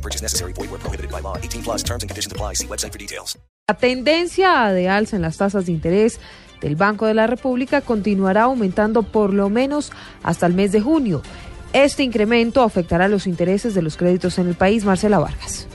No purchase necessary. Void where prohibited by law. 18 plus terms and conditions apply. See website for details. La tendencia de alza en las tasas de interés del Banco de la República continuará aumentando por lo menos hasta el mes de junio. Este incremento afectará los intereses de los créditos en el país. Marcela Vargas.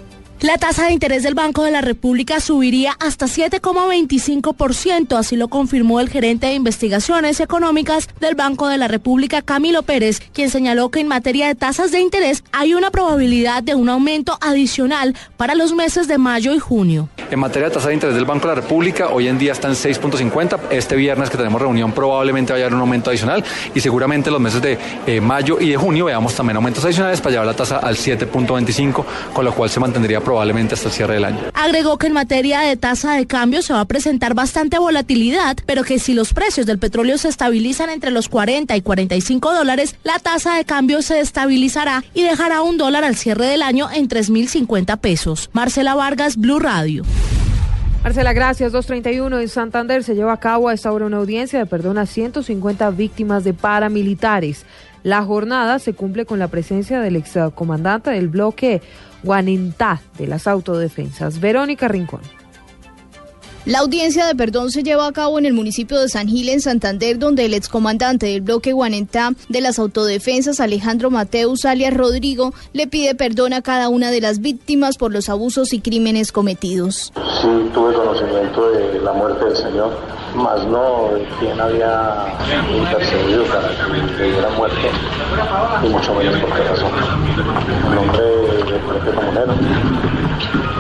La tasa de interés del Banco de la República subiría hasta 7,25%, así lo confirmó el gerente de investigaciones económicas del Banco de la República, Camilo Pérez, quien señaló que en materia de tasas de interés hay una probabilidad de un aumento adicional para los meses de mayo y junio. En materia de tasa de interés del Banco de la República, hoy en día está en 6.50. Este viernes que tenemos reunión probablemente vaya a haber un aumento adicional y seguramente los meses de eh, mayo y de junio veamos también aumentos adicionales para llevar la tasa al 7.25, con lo cual se mantendría probablemente hasta el cierre del año. Agregó que en materia de tasa de cambio se va a presentar bastante volatilidad, pero que si los precios del petróleo se estabilizan entre los 40 y 45 dólares, la tasa de cambio se estabilizará y dejará un dólar al cierre del año en 3.050 pesos. Marcela Vargas, Blue Radio. Marcela, gracias. 231 en Santander se lleva a cabo a esta hora una audiencia de perdón a 150 víctimas de paramilitares. La jornada se cumple con la presencia del excomandante del bloque Guanentá de las autodefensas, Verónica Rincón. La audiencia de perdón se lleva a cabo en el municipio de San Gil, en Santander, donde el excomandante del bloque Guanentá de las autodefensas, Alejandro Mateus alias Rodrigo, le pide perdón a cada una de las víctimas por los abusos y crímenes cometidos. Sí, tuve conocimiento de la muerte del Señor, más no de quién había intercedido para que le diera muerte, y mucho menos por qué razón. En nombre del bloque comunero,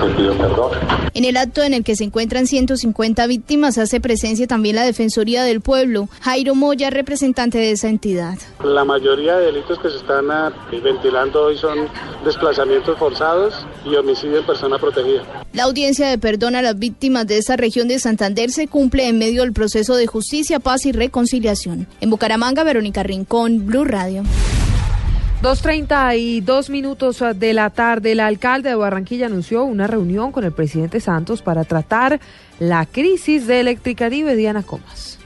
te pido perdón. En el acto en el que se encuentran 150 víctimas hace presencia también la Defensoría del Pueblo. Jairo Moya, representante de esa entidad. La mayoría de delitos que se están ah, ventilando hoy son desplazamientos forzados y homicidio en persona protegida. La audiencia de perdón a las víctimas de esta región de Santander se cumple en medio del proceso de justicia, paz y reconciliación. En Bucaramanga, Verónica Rincón, Blue Radio. 2.32 minutos de la tarde, el alcalde de Barranquilla anunció una reunión con el presidente Santos para tratar la crisis de Electricaribe. Diana Comas.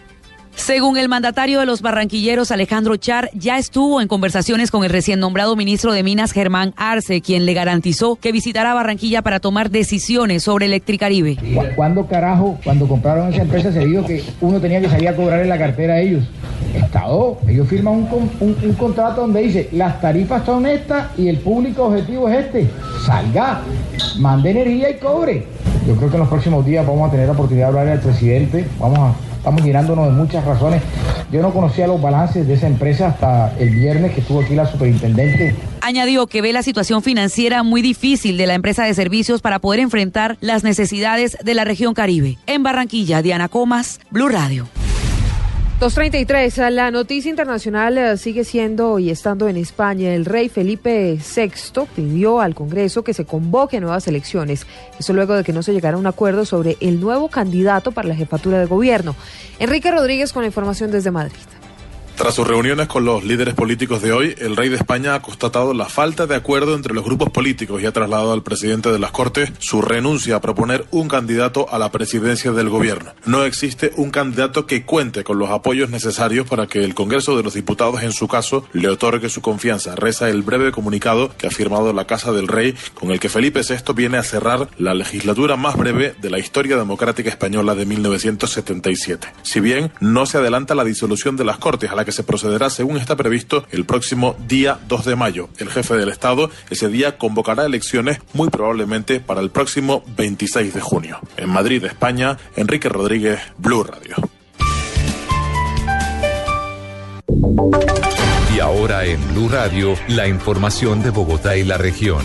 Según el mandatario de los barranquilleros, Alejandro Char, ya estuvo en conversaciones con el recién nombrado ministro de Minas, Germán Arce, quien le garantizó que visitará Barranquilla para tomar decisiones sobre Electricaribe. ¿Cuándo carajo, cuando compraron esa empresa, se dijo que uno tenía que salir a cobrar en la cartera a ellos? Estado, ellos firman un, un, contrato donde dice, las tarifas son estas y el público objetivo es este. Salga, mande energía y cobre. Yo creo que en los próximos días vamos a tener la oportunidad de hablar al presidente, vamos a estamos mirándonos de muchas razones. Yo no conocía los balances de esa empresa hasta el viernes que estuvo aquí la superintendente. Añadió que ve la situación financiera muy difícil de la empresa de servicios para poder enfrentar las necesidades de la región Caribe. En Barranquilla, Diana Comas, Blue Radio. 233. La noticia internacional eh, sigue siendo y estando en España. El rey Felipe VI pidió al Congreso que se convoque nuevas elecciones. Eso luego de que no se llegara a un acuerdo sobre el nuevo candidato para la jefatura de gobierno. Enrique Rodríguez con la información desde Madrid. Tras sus reuniones con los líderes políticos de hoy, el rey de España ha constatado la falta de acuerdo entre los grupos políticos y ha trasladado al presidente de las Cortes su renuncia a proponer un candidato a la presidencia del gobierno. No existe un candidato que cuente con los apoyos necesarios para que el Congreso de los Diputados, en su caso, le otorgue su confianza. Reza el breve comunicado que ha firmado la Casa del Rey, con el que Felipe VI viene a cerrar la legislatura más breve de la historia democrática española de 1977. Si bien no se adelanta la disolución de las Cortes, a la que se procederá según está previsto el próximo día 2 de mayo. El jefe del Estado ese día convocará elecciones muy probablemente para el próximo 26 de junio. En Madrid, España, Enrique Rodríguez, Blue Radio. Y ahora en Blue Radio, la información de Bogotá y la región.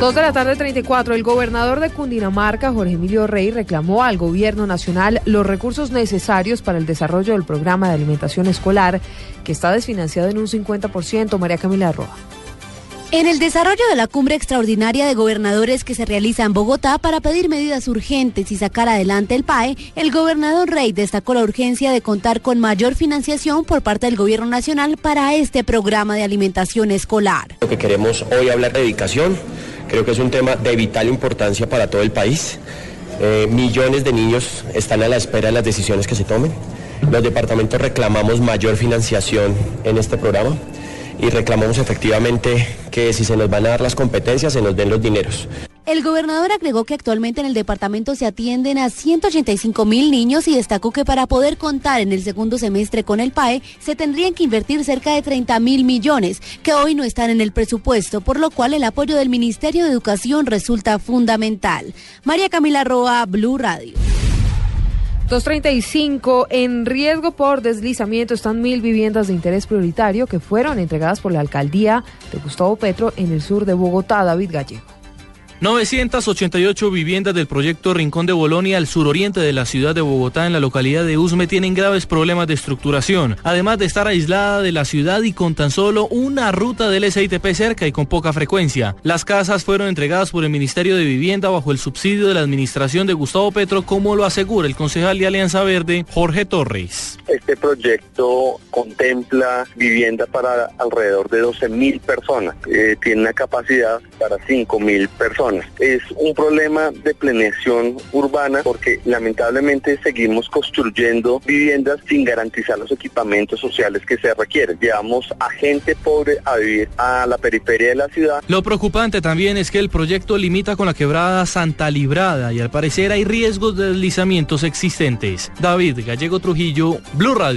Dos de la tarde 34, el gobernador de Cundinamarca, Jorge Emilio Rey, reclamó al gobierno nacional los recursos necesarios para el desarrollo del programa de alimentación escolar, que está desfinanciado en un 50%. María Camila Roa. En el desarrollo de la cumbre extraordinaria de gobernadores que se realiza en Bogotá para pedir medidas urgentes y sacar adelante el PAE, el gobernador Rey destacó la urgencia de contar con mayor financiación por parte del gobierno nacional para este programa de alimentación escolar. Lo que queremos hoy hablar de educación, creo que es un tema de vital importancia para todo el país. Eh, millones de niños están a la espera de las decisiones que se tomen. Los departamentos reclamamos mayor financiación en este programa y reclamamos efectivamente que si se nos van a dar las competencias, se nos den los dineros. El gobernador agregó que actualmente en el departamento se atienden a 185 mil niños y destacó que para poder contar en el segundo semestre con el PAE se tendrían que invertir cerca de 30 mil millones, que hoy no están en el presupuesto, por lo cual el apoyo del Ministerio de Educación resulta fundamental. María Camila Roa, Blue Radio. 235 en riesgo por deslizamiento están mil viviendas de interés prioritario que fueron entregadas por la alcaldía de Gustavo Petro en el sur de Bogotá. David Gallego. 988 viviendas del proyecto Rincón de Bolonia al suroriente de la ciudad de Bogotá en la localidad de Usme tienen graves problemas de estructuración, además de estar aislada de la ciudad y con tan solo una ruta del SITP cerca y con poca frecuencia. Las casas fueron entregadas por el Ministerio de Vivienda bajo el subsidio de la administración de Gustavo Petro, como lo asegura el concejal de Alianza Verde, Jorge Torres. Este proyecto contempla vivienda para alrededor de 12 mil personas, eh, tiene una capacidad para 5 mil personas. Es un problema de planeación urbana porque lamentablemente seguimos construyendo viviendas sin garantizar los equipamientos sociales que se requieren. Llevamos a gente pobre a vivir a la periferia de la ciudad. Lo preocupante también es que el proyecto limita con la quebrada Santa Librada y al parecer hay riesgos de deslizamientos existentes. David Gallego Trujillo, Blue Radio.